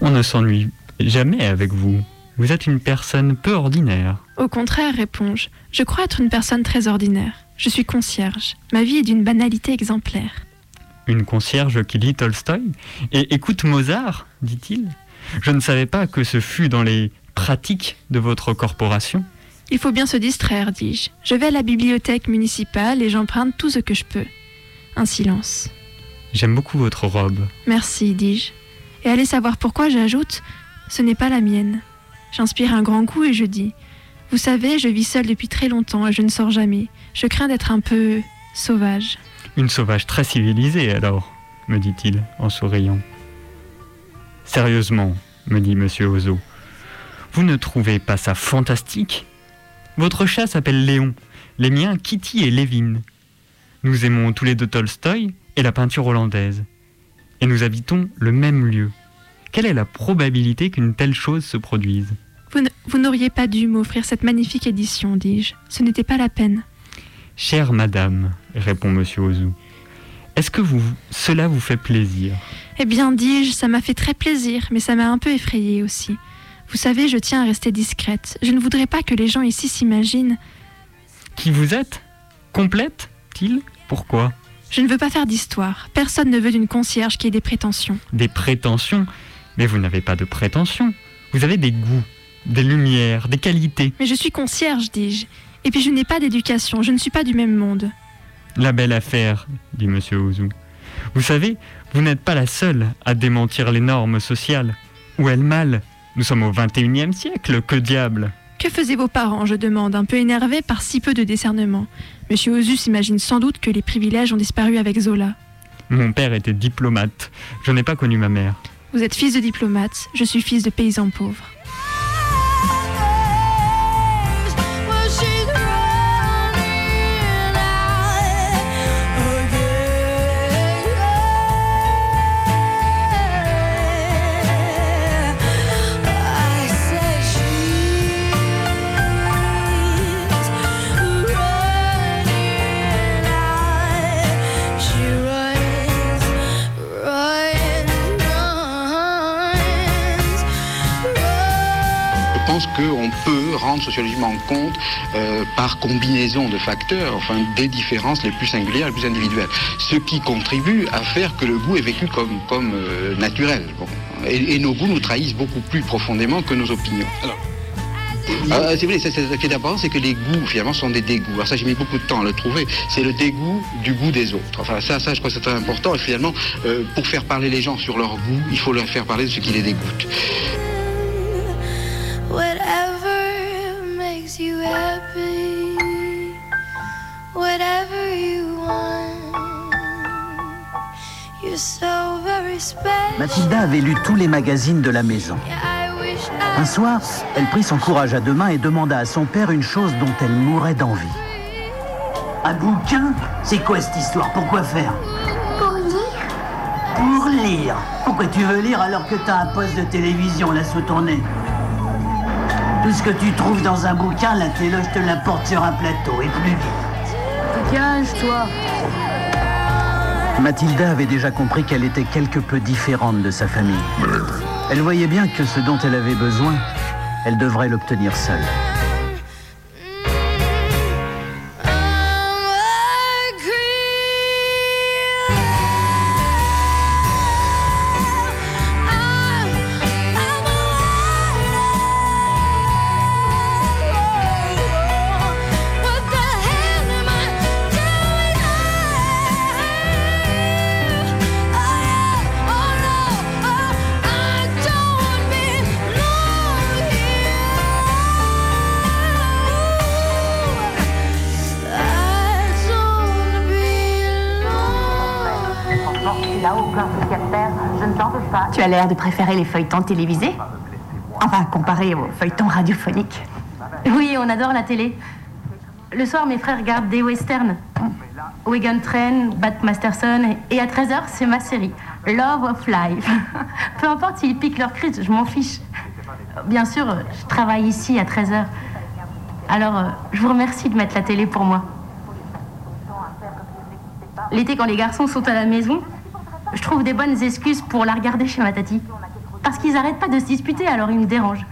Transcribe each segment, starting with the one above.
On ne s'ennuie jamais avec vous. Vous êtes une personne peu ordinaire. Au contraire, réponds-je. Je crois être une personne très ordinaire. Je suis concierge. Ma vie est d'une banalité exemplaire. Une concierge qui lit Tolstoï et écoute Mozart, dit-il. Je ne savais pas que ce fût dans les pratiques de votre corporation. Il faut bien se distraire, dis-je. Je vais à la bibliothèque municipale et j'emprunte tout ce que je peux. Un silence. J'aime beaucoup votre robe. Merci, dis-je. Et allez savoir pourquoi j'ajoute Ce n'est pas la mienne. J'inspire un grand coup et je dis Vous savez, je vis seule depuis très longtemps et je ne sors jamais. Je crains d'être un peu sauvage. Une sauvage très civilisée alors, me dit-il en souriant. Sérieusement, me dit monsieur Ozo, vous ne trouvez pas ça fantastique Votre chat s'appelle Léon, les miens Kitty et Lévin. Nous aimons tous les deux Tolstoï et la peinture hollandaise. Et nous habitons le même lieu. Quelle est la probabilité qu'une telle chose se produise? Vous n'auriez pas dû m'offrir cette magnifique édition, dis-je. Ce n'était pas la peine. Chère madame, répond monsieur Ozu, est-ce que vous, cela vous fait plaisir? Eh bien, dis-je, ça m'a fait très plaisir, mais ça m'a un peu effrayée aussi. Vous savez, je tiens à rester discrète. Je ne voudrais pas que les gens ici s'imaginent. Qui vous êtes? Complète T-il Pourquoi? Je ne veux pas faire d'histoire. Personne ne veut d'une concierge qui ait des prétentions. Des prétentions? Mais vous n'avez pas de prétentions. Vous avez des goûts, des lumières, des qualités. Mais je suis concierge, dis-je. Et puis je n'ai pas d'éducation, je ne suis pas du même monde. La belle affaire, dit M. Ouzou. Vous savez, vous n'êtes pas la seule à démentir les normes sociales. Est le mal? Nous sommes au XXIe siècle, que diable Que faisaient vos parents, je demande, un peu énervé par si peu de discernement. Monsieur Ozu s'imagine sans doute que les privilèges ont disparu avec Zola. Mon père était diplomate. Je n'ai pas connu ma mère. Vous êtes fils de diplomate, je suis fils de paysan pauvre. Compte euh, par combinaison de facteurs, enfin des différences les plus singulières, les plus individuelles. Ce qui contribue à faire que le goût est vécu comme, comme euh, naturel. Et, nos goûts nous trahissent beaucoup plus profondément que nos opinions. Alors, ah, c'est vrai, ce qui est important, c'est que les goûts, finalement, sont des dégoûts. Alors ça, j'ai mis beaucoup de temps à le trouver. C'est le dégoût du goût des autres. Enfin, ça, ça je crois que c'est très important. Et finalement, euh, pour faire parler les gens sur leur goût, il faut leur faire parler de ce qui les dégoûte. Mathilda avait lu tous les magazines de la maison. Un soir, elle prit son courage à deux mains et demanda à son père une chose dont elle mourait d'envie. Un bouquin C'est quoi cette histoire? Pourquoi faire? Pour lire. Pour lire. Pourquoi tu veux lire alors que t'as un poste de télévision là sous ton nez? Tout ce que tu trouves dans un bouquin, la téloge te l'apporte sur un plateau et plus vite. Cache-toi Mathilda avait déjà compris qu'elle était quelque peu différente de sa famille. Elle voyait bien que ce dont elle avait besoin, elle devrait l'obtenir seule. Tu as l'air de préférer les feuilletons télévisés Enfin, comparé aux feuilletons radiophoniques. Oui, on adore la télé. Le soir, mes frères regardent des westerns. Wigan Train, Bat Masterson, et à 13h, c'est ma série, Love of Life. Peu importe s'ils piquent leur crise, je m'en fiche. Bien sûr, je travaille ici à 13h. Alors, je vous remercie de mettre la télé pour moi. L'été, quand les garçons sont à la maison, je trouve des bonnes excuses pour la regarder chez ma tati. Parce qu'ils arrêtent pas de se disputer, alors ils me dérangent.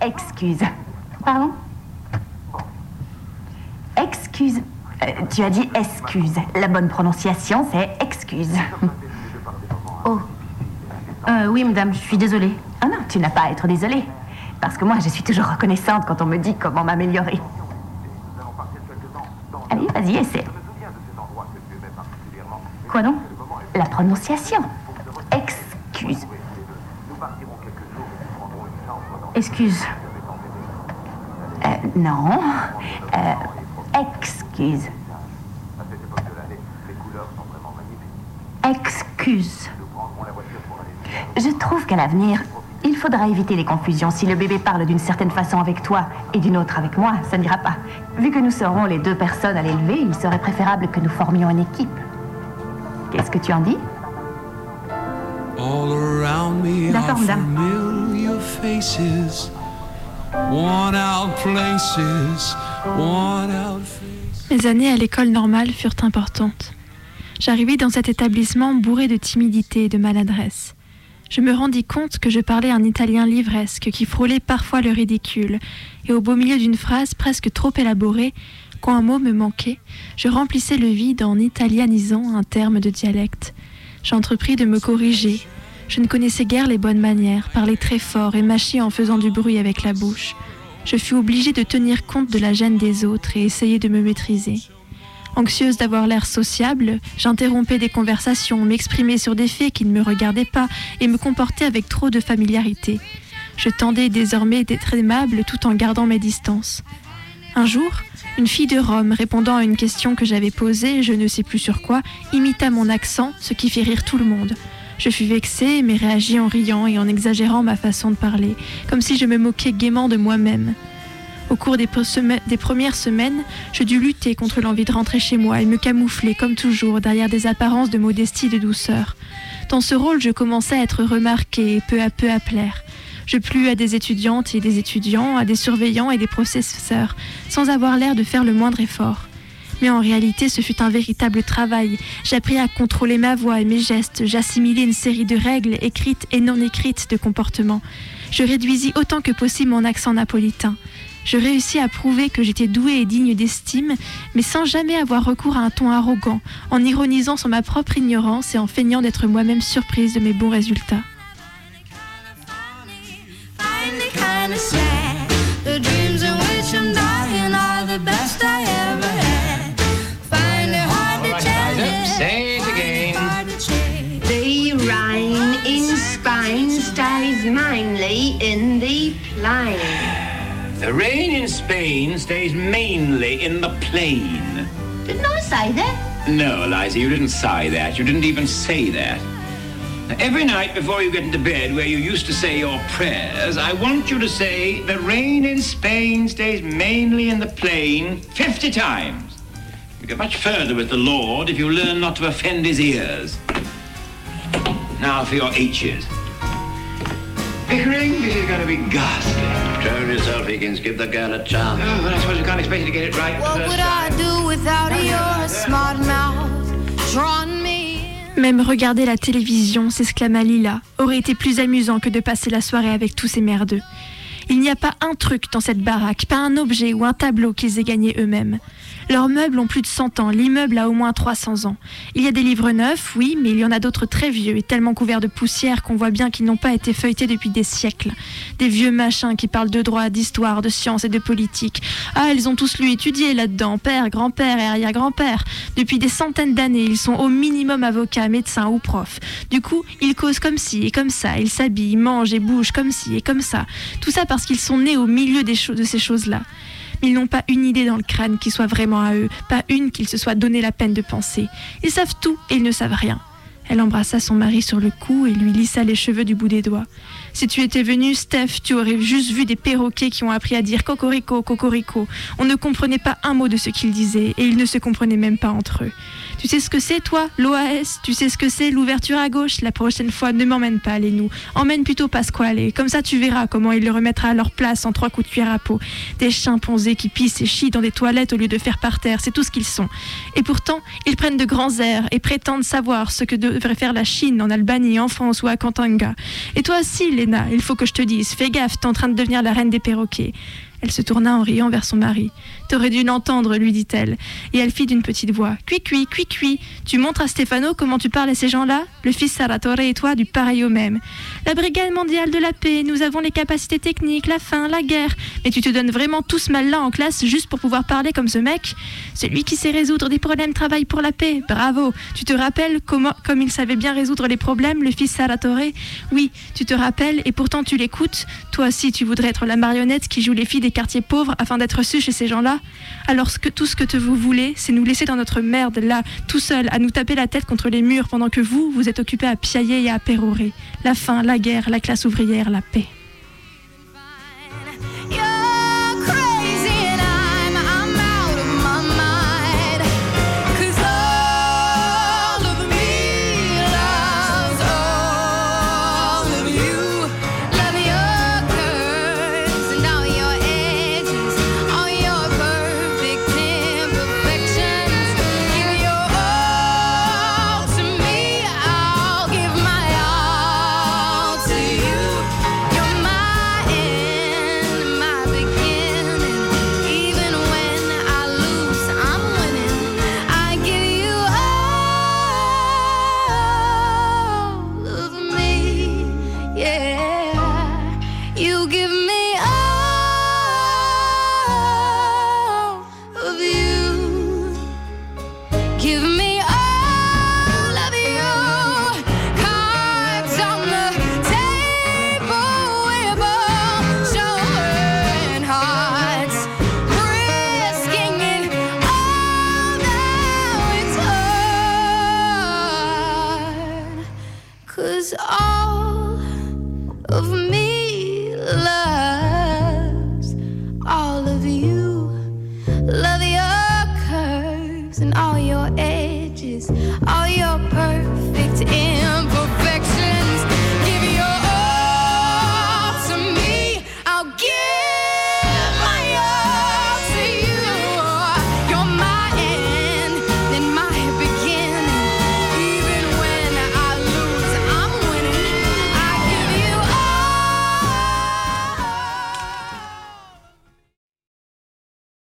Excuse. Pardon? Excuse. Euh, tu as dit excuse. La bonne prononciation, c'est excuse. Oh. Euh, oui, madame, je suis désolée. Oh non, tu n'as pas à être désolée. Parce que moi, je suis toujours reconnaissante quand on me dit comment m'améliorer. Allez, vas-y, essaie. Quoi donc? La prononciation. Excuse. Excuse. Euh, non. Euh, excuse. Excuse. Je trouve qu'à l'avenir, il faudra éviter les confusions. Si le bébé parle d'une certaine façon avec toi et d'une autre avec moi, ça n'ira pas. Vu que nous serons les deux personnes à l'élever, il serait préférable que nous formions une équipe. Que tu en dis D'accord, madame. familiar faces, worn out places, worn out faces. Mes années à l'école normale furent importantes. J'arrivai dans cet établissement bourré de timidité et de maladresse. Je me rendis compte que je parlais un italien livresque qui frôlait parfois le ridicule, et au beau milieu d'une phrase presque trop élaborée, quand un mot me manquait, je remplissais le vide en italianisant un terme de dialecte. J'entrepris de me corriger. Je ne connaissais guère les bonnes manières, parler très fort et mâcher en faisant du bruit avec la bouche. Je fus obligée de tenir compte de la gêne des autres et essayer de me maîtriser. Anxieuse d'avoir l'air sociable, j'interrompais des conversations, m'exprimais sur des faits qui ne me regardaient pas et me comportais avec trop de familiarité. Je tendais désormais d'être aimable tout en gardant mes distances. Un jour, une fille de Rome, répondant à une question que j'avais posée, je ne sais plus sur quoi, imita mon accent, ce qui fit rire tout le monde. Je fus vexée, mais réagis en riant et en exagérant ma façon de parler, comme si je me moquais gaiement de moi-même. Au cours des, premières semaines, je dus lutter contre l'envie de rentrer chez moi et me camoufler, comme toujours, derrière des apparences de modestie et de douceur. Dans ce rôle, je commençais à être remarquée et peu à peu à plaire. Je plus à des étudiantes et des étudiants, à des surveillants et des professeurs, sans avoir l'air de faire le moindre effort. Mais en réalité, ce fut un véritable travail. J'appris à contrôler ma voix et mes gestes, j'assimilais une série de règles écrites et non écrites de comportement. Je réduisis autant que possible mon accent napolitain. Je réussis à prouver que j'étais douée et digne d'estime, mais sans jamais avoir recours à un ton arrogant, en ironisant sur ma propre ignorance et en feignant d'être moi-même surprise de mes bons résultats. Kinda sad. The dreams in which I'm dying are the best I ever had. Find it hard to tell. Say it again. Hard to change. The rain in Spain stays mainly in the plain. The rain in Spain stays mainly in the plain. Didn't I say that? No, Eliza, you didn't sigh that. You didn't even say that. Now, every night before you get into bed, where you used to say your prayers, I want you to say, The rain in Spain stays mainly in the plain 50 times. You get much further with the Lord if you learn not to offend his ears. Now for your H's. Pickering, this is going to be ghastly. Turn yourself, Higgins. Give the girl a chance. Oh, well, I suppose you can't expect you to get it right. What first would time. I do without your smart mouth drawing me in? Même regarder la télévision, s'exclama Lila, aurait été plus amusant que de passer la soirée avec tous ces merdeux. Il n'y a pas un truc dans cette baraque, pas un objet ou un tableau qu'ils aient gagné eux-mêmes. Leurs meubles ont plus de 100 ans, l'immeuble a au moins 300 ans. Il y a des livres neufs, oui, mais il y en a d'autres très vieux et tellement couverts de poussière qu'on voit bien qu'ils n'ont pas été feuilletés depuis des siècles. Des vieux machins qui parlent de droit, d'histoire, de science et de politique. Ah, ils ont tous lu étudié là-dedans, père, grand-père et arrière-grand-père. Depuis des centaines d'années, ils sont au minimum avocats, médecins ou profs. Du coup, ils causent comme ci et comme ça, ils s'habillent, mangent et bougent comme ci et comme ça. Tout ça parce qu'ils sont nés au milieu de ces choses-là. Ils n'ont pas une idée dans le crâne qui soit vraiment à eux, pas une qu'ils se soient donné la peine de penser. Ils savent tout et ils ne savent rien. Elle embrassa son mari sur le cou et lui lissa les cheveux du bout des doigts. Si tu étais venu, Steph, tu aurais juste vu des perroquets qui ont appris à dire cocorico, cocorico. On ne comprenait pas un mot de ce qu'ils disaient et ils ne se comprenaient même pas entre eux. Tu sais ce que c'est, toi, l'OAS Tu sais ce que c'est, l'ouverture à gauche? La prochaine fois, ne m'emmène pas, les nous. Emmène plutôt Pasquale. Comme ça, tu verras comment il le remettra à leur place en trois coups de cuillère à peau. Des chimpanzés qui pissent et chient dans des toilettes au lieu de faire par terre, c'est tout ce qu'ils sont. Et pourtant, ils prennent de grands airs et prétendent savoir ce que devrait faire la Chine en Albanie, en France ou à Kantanga. Et toi aussi, Léna, il faut que je te dise, fais gaffe, t'es en train de devenir la reine des perroquets. Elle se tourna en riant vers son mari. T'aurais dû l'entendre, lui dit-elle. Et elle fit d'une petite voix. Cui cui, cui cui. Tu montres à Stefano comment tu parles à ces gens-là? Le fils Saratore et toi du pareil au même. La Brigade mondiale de la paix, nous avons les capacités techniques, la faim, la guerre. Mais tu te donnes vraiment tout ce mal-là en classe juste pour pouvoir parler comme ce mec? Celui qui sait résoudre des problèmes travaille pour la paix. Bravo. Tu te rappelles comme il savait bien résoudre les problèmes, le fils Saratore Oui, tu te rappelles et pourtant tu l'écoutes. Toi aussi, tu voudrais être la marionnette qui joue les filles des quartiers pauvres afin d'être reçu chez ces gens-là Alors que tout ce que vous voulez, c'est nous laisser dans notre merde là, tout seul, à nous taper la tête contre les murs pendant que vous, vous êtes occupés à piailler et à pérorer. La faim, la guerre, la classe ouvrière, la paix.